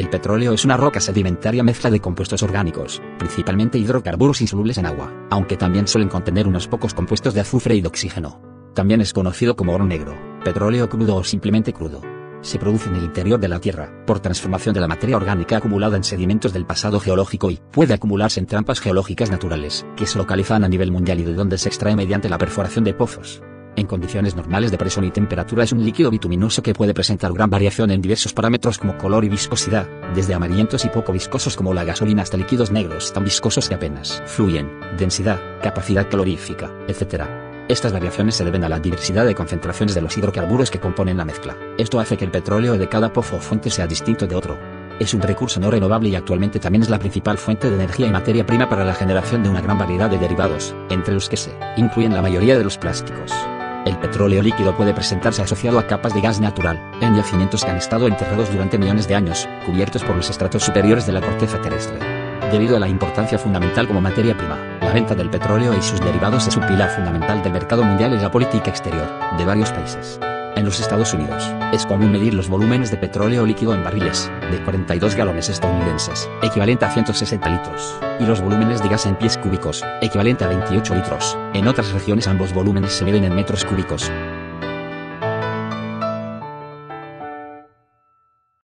El petróleo es una roca sedimentaria mezcla de compuestos orgánicos, principalmente hidrocarburos insolubles en agua, aunque también suelen contener unos pocos compuestos de azufre y de oxígeno. También es conocido como oro negro, petróleo crudo o simplemente crudo. Se produce en el interior de la Tierra, por transformación de la materia orgánica acumulada en sedimentos del pasado geológico y puede acumularse en trampas geológicas naturales, que se localizan a nivel mundial y de donde se extrae mediante la perforación de pozos. En condiciones normales de presión y temperatura es un líquido bituminoso que puede presentar gran variación en diversos parámetros como color y viscosidad, desde amarillentos y poco viscosos como la gasolina hasta líquidos negros tan viscosos que apenas fluyen, densidad, capacidad calorífica, etc. Estas variaciones se deben a la diversidad de concentraciones de los hidrocarburos que componen la mezcla. Esto hace que el petróleo de cada pozo o fuente sea distinto de otro. Es un recurso no renovable y actualmente también es la principal fuente de energía y materia prima para la generación de una gran variedad de derivados, entre los que se incluyen la mayoría de los plásticos. El petróleo líquido puede presentarse asociado a capas de gas natural, en yacimientos que han estado enterrados durante millones de años, cubiertos por los estratos superiores de la corteza terrestre. Debido a la importancia fundamental como materia prima, la venta del petróleo y sus derivados es un pilar fundamental del mercado mundial y la política exterior de varios países. En los Estados Unidos, es común medir los volúmenes de petróleo líquido en barriles, de 42 galones estadounidenses, equivalente a 160 litros, y los volúmenes de gas en pies cúbicos, equivalente a 28 litros. En otras regiones ambos volúmenes se miden en metros cúbicos.